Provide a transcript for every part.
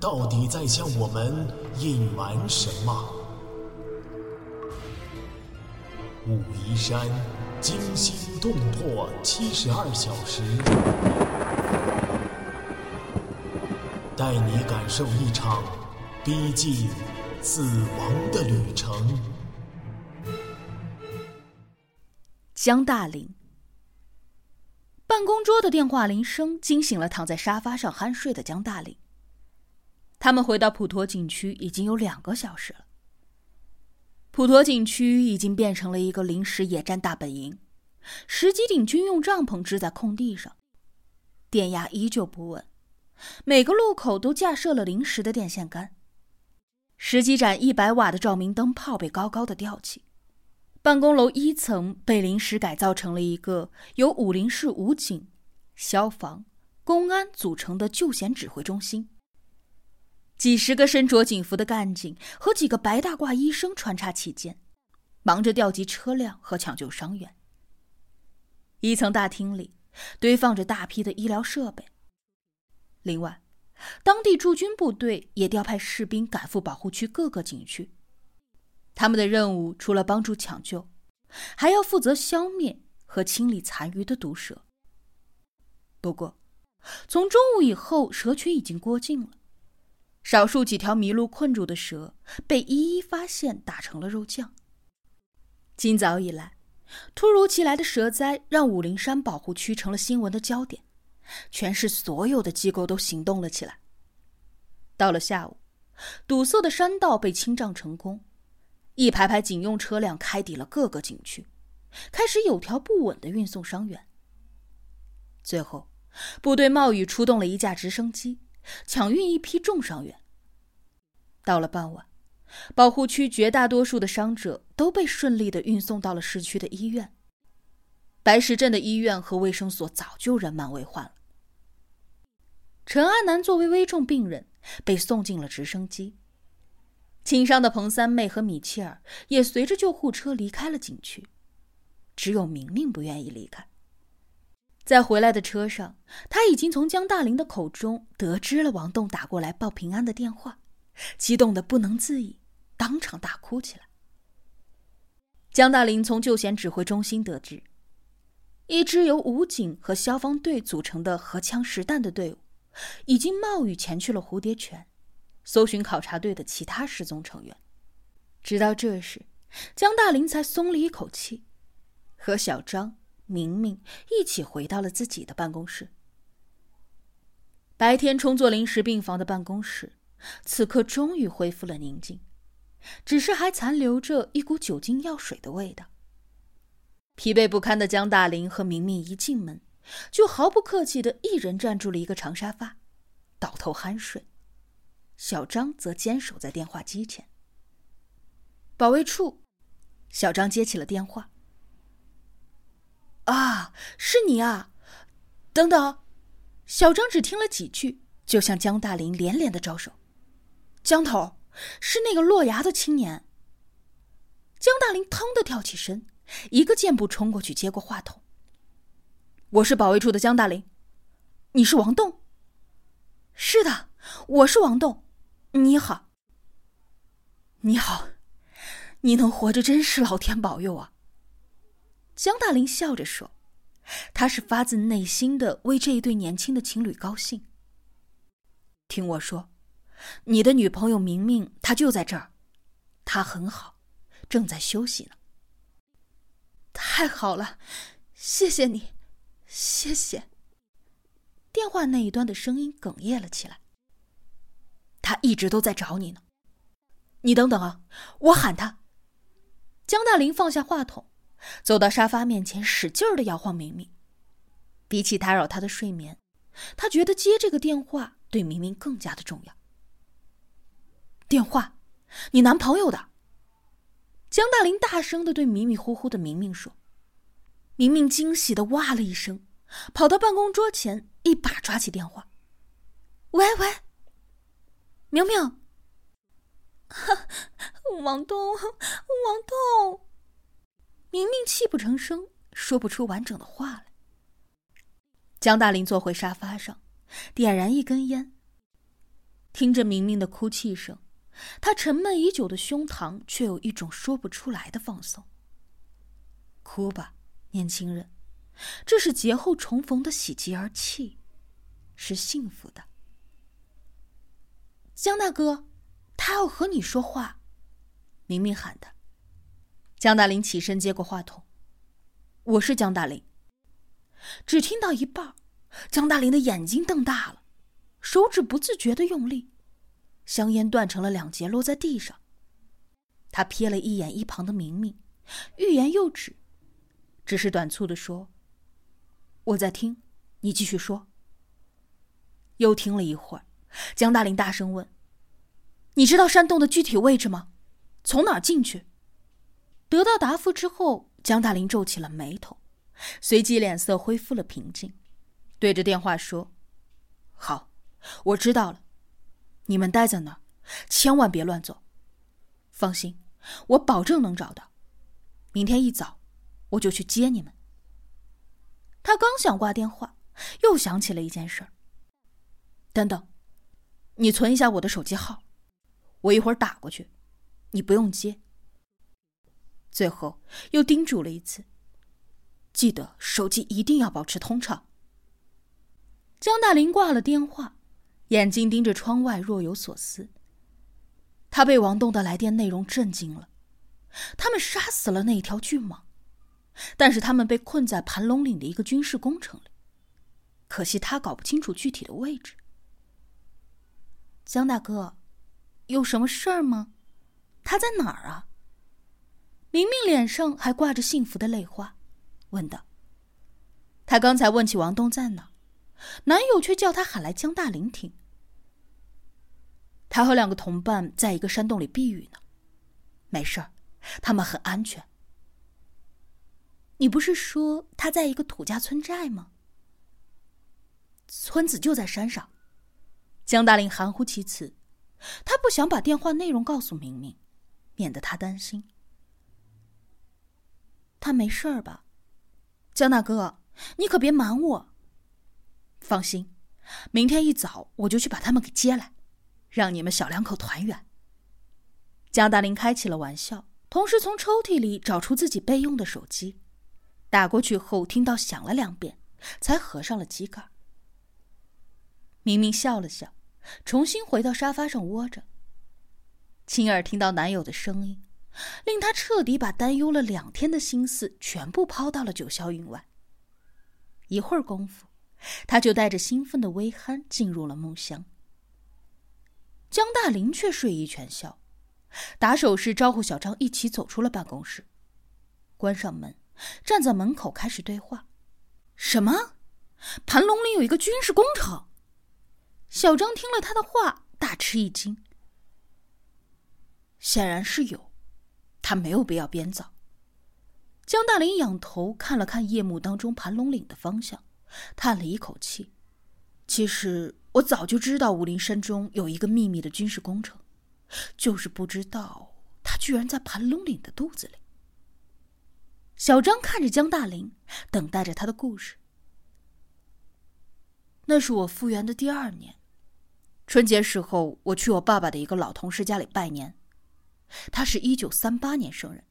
到底在向我们隐瞒什么？武夷山惊心动魄七十二小时，带你感受一场逼近死亡的旅程。江大林。办公桌的电话铃声惊醒了躺在沙发上酣睡的江大林。他们回到普陀景区已经有两个小时了。普陀景区已经变成了一个临时野战大本营，十几顶军用帐篷支在空地上，电压依旧不稳，每个路口都架设了临时的电线杆，十几盏一百瓦的照明灯泡被高高的吊起。办公楼一层被临时改造成了一个由武林市武警、消防、公安组成的救险指挥中心。几十个身着警服的干警和几个白大褂医生穿插其间，忙着调集车辆和抢救伤员。一层大厅里堆放着大批的医疗设备。另外，当地驻军部队也调派士兵赶赴保护区各个景区。他们的任务除了帮助抢救，还要负责消灭和清理残余的毒蛇。不过，从中午以后，蛇群已经过境了。少数几条迷路困住的蛇被一一发现，打成了肉酱。今早以来，突如其来的蛇灾让武陵山保护区成了新闻的焦点，全市所有的机构都行动了起来。到了下午，堵塞的山道被清障成功。一排排警用车辆开抵了各个景区，开始有条不紊的运送伤员。最后，部队冒雨出动了一架直升机，抢运一批重伤员。到了傍晚，保护区绝大多数的伤者都被顺利的运送到了市区的医院。白石镇的医院和卫生所早就人满为患了。陈阿南作为危重病人，被送进了直升机。轻伤的彭三妹和米切尔也随着救护车离开了景区，只有明明不愿意离开。在回来的车上，他已经从江大林的口中得知了王栋打过来报平安的电话，激动的不能自已，当场大哭起来。江大林从救险指挥中心得知，一支由武警和消防队组成的荷枪实弹的队伍，已经冒雨前去了蝴蝶泉。搜寻考察队的其他失踪成员，直到这时，江大林才松了一口气，和小张、明明一起回到了自己的办公室。白天充作临时病房的办公室，此刻终于恢复了宁静，只是还残留着一股酒精药水的味道。疲惫不堪的江大林和明明一进门，就毫不客气的一人占住了一个长沙发，倒头酣睡。小张则坚守在电话机前。保卫处，小张接起了电话。啊，是你啊！等等，小张只听了几句，就向江大林连连的招手。江头，是那个落崖的青年。江大林腾的跳起身，一个箭步冲过去接过话筒。我是保卫处的江大林，你是王栋？是的，我是王栋。你好，你好，你能活着真是老天保佑啊！江大林笑着说，他是发自内心的为这一对年轻的情侣高兴。听我说，你的女朋友明明她就在这儿，她很好，正在休息呢。太好了，谢谢你，谢谢。电话那一端的声音哽咽了起来。他一直都在找你呢，你等等啊，我喊他。江大林放下话筒，走到沙发面前，使劲儿的摇晃明明。比起打扰他的睡眠，他觉得接这个电话对明明更加的重要。电话，你男朋友的。江大林大声的对迷迷糊糊的明明说。明明惊喜的哇了一声，跑到办公桌前，一把抓起电话。喂喂，明明。王东，王东。明明泣不成声，说不出完整的话来。江大林坐回沙发上，点燃一根烟。听着明明的哭泣声，他沉闷已久的胸膛却有一种说不出来的放松。哭吧。年轻人，这是劫后重逢的喜极而泣，是幸福的。江大哥，他要和你说话，明明喊的。江大林起身接过话筒：“我是江大林。”只听到一半，江大林的眼睛瞪大了，手指不自觉的用力，香烟断成了两截，落在地上。他瞥了一眼一旁的明明，欲言又止。只是短促的说：“我在听，你继续说。”又听了一会儿，江大林大声问：“你知道山洞的具体位置吗？从哪儿进去？”得到答复之后，江大林皱起了眉头，随即脸色恢复了平静，对着电话说：“好，我知道了，你们待在那儿，千万别乱走。放心，我保证能找到。明天一早。”我就去接你们。他刚想挂电话，又想起了一件事。等等，你存一下我的手机号，我一会儿打过去，你不用接。最后又叮嘱了一次，记得手机一定要保持通畅。江大林挂了电话，眼睛盯着窗外，若有所思。他被王栋的来电内容震惊了，他们杀死了那条巨蟒。但是他们被困在盘龙岭的一个军事工程里，可惜他搞不清楚具体的位置。江大哥，有什么事儿吗？他在哪儿啊？明明脸上还挂着幸福的泪花，问道。他刚才问起王东在哪，男友却叫他喊来江大林听。他和两个同伴在一个山洞里避雨呢，没事儿，他们很安全。你不是说他在一个土家村寨吗？村子就在山上。江大林含糊其辞，他不想把电话内容告诉明明，免得他担心。他没事儿吧？江大哥，你可别瞒我。放心，明天一早我就去把他们给接来，让你们小两口团圆。江大林开起了玩笑，同时从抽屉里找出自己备用的手机。打过去后，听到响了两遍，才合上了机盖。明明笑了笑，重新回到沙发上窝着。亲耳听到男友的声音，令他彻底把担忧了两天的心思全部抛到了九霄云外。一会儿功夫，他就带着兴奋的微酣进入了梦乡。江大林却睡意全消，打手势招呼小张一起走出了办公室，关上门。站在门口开始对话，什么？盘龙里有一个军事工程。小张听了他的话，大吃一惊。显然是有，他没有必要编造。江大林仰头看了看夜幕当中盘龙岭的方向，叹了一口气。其实我早就知道武陵山中有一个秘密的军事工程，就是不知道他居然在盘龙岭的肚子里。小张看着江大林，等待着他的故事。那是我复原的第二年，春节时候，我去我爸爸的一个老同事家里拜年。他是一九三八年生人，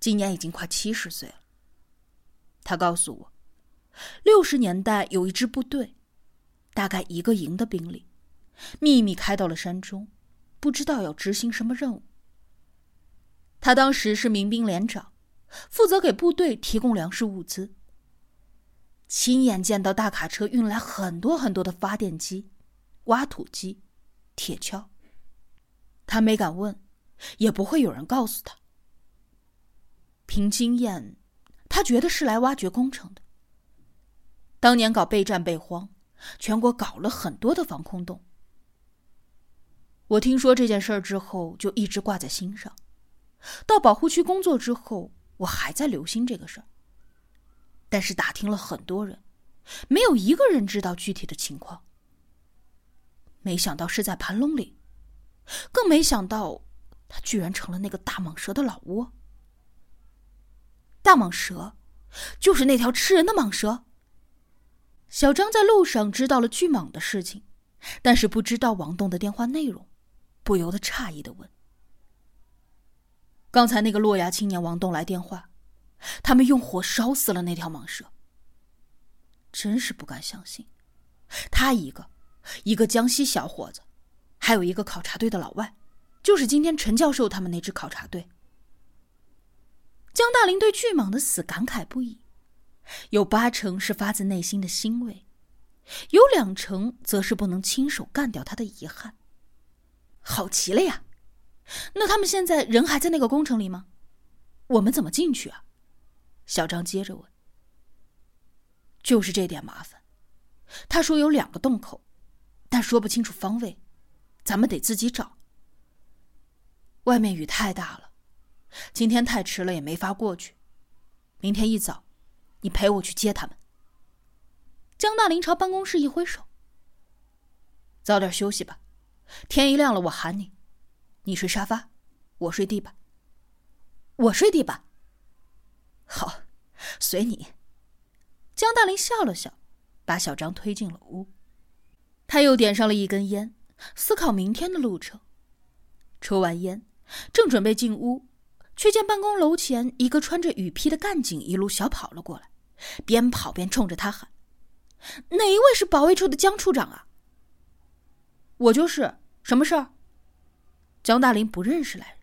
今年已经快七十岁了。他告诉我，六十年代有一支部队，大概一个营的兵力，秘密开到了山中，不知道要执行什么任务。他当时是民兵连长。负责给部队提供粮食物资。亲眼见到大卡车运来很多很多的发电机、挖土机、铁锹。他没敢问，也不会有人告诉他。凭经验，他觉得是来挖掘工程的。当年搞备战备荒，全国搞了很多的防空洞。我听说这件事儿之后，就一直挂在心上。到保护区工作之后，我还在留心这个事儿。但是打听了很多人，没有一个人知道具体的情况。没想到是在盘龙岭，更没想到，它居然成了那个大蟒蛇的老窝。大蟒蛇，就是那条吃人的蟒蛇。小张在路上知道了巨蟒的事情，但是不知道王栋的电话内容，不由得诧异的问：“刚才那个洛阳青年王栋来电话，他们用火烧死了那条蟒蛇。真是不敢相信，他一个，一个江西小伙子，还有一个考察队的老外，就是今天陈教授他们那支考察队。”江大林对巨蟒的死感慨不已，有八成是发自内心的欣慰，有两成则是不能亲手干掉他的遗憾。好极了呀！那他们现在人还在那个工程里吗？我们怎么进去啊？小张接着问。就是这点麻烦，他说有两个洞口，但说不清楚方位，咱们得自己找。外面雨太大了。今天太迟了，也没法过去。明天一早，你陪我去接他们。江大林朝办公室一挥手：“早点休息吧，天一亮了我喊你。你睡沙发，我睡地板。我睡地板。好，随你。”江大林笑了笑，把小张推进了屋。他又点上了一根烟，思考明天的路程。抽完烟，正准备进屋。却见办公楼前一个穿着雨披的干警一路小跑了过来，边跑边冲着他喊：“哪一位是保卫处的江处长啊？”“我就是。什么事儿？”江大林不认识来人。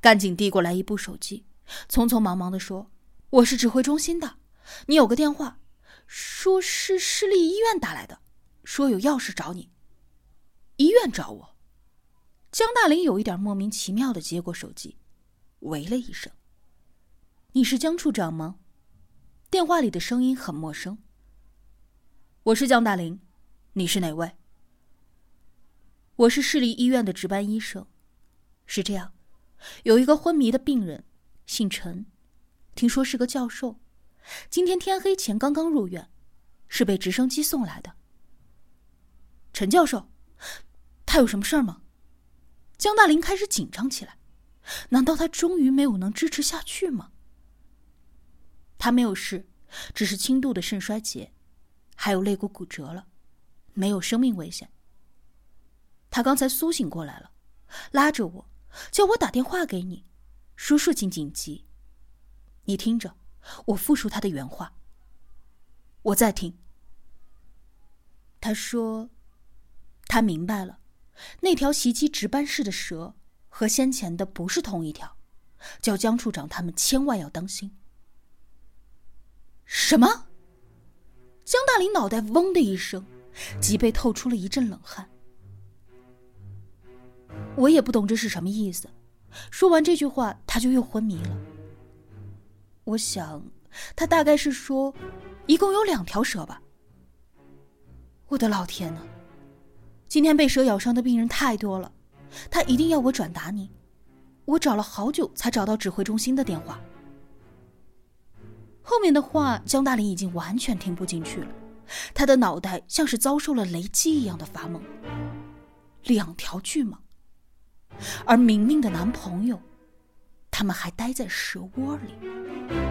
干警递过来一部手机，匆匆忙忙的说：“我是指挥中心的，你有个电话，说是市立医院打来的，说有要事找你。医院找我。”江大林有一点莫名其妙的接过手机。喂了一声：“你是江处长吗？”电话里的声音很陌生。“我是江大林，你是哪位？”“我是市立医院的值班医生。是这样，有一个昏迷的病人，姓陈，听说是个教授，今天天黑前刚刚入院，是被直升机送来的。陈教授，他有什么事儿吗？”江大林开始紧张起来。难道他终于没有能支持下去吗？他没有事，只是轻度的肾衰竭，还有肋骨骨折了，没有生命危险。他刚才苏醒过来了，拉着我，叫我打电话给你，说事情紧急。你听着，我复述他的原话。我在听。他说，他明白了，那条袭击值班室的蛇。和先前的不是同一条，叫江处长他们千万要当心。什么？江大林脑袋嗡的一声，脊背透出了一阵冷汗。我也不懂这是什么意思。说完这句话，他就又昏迷了。我想，他大概是说，一共有两条蛇吧。我的老天呐，今天被蛇咬伤的病人太多了。他一定要我转达你，我找了好久才找到指挥中心的电话。后面的话，江大林已经完全听不进去了，他的脑袋像是遭受了雷击一样的发懵。两条巨蟒，而明明的男朋友，他们还待在蛇窝里。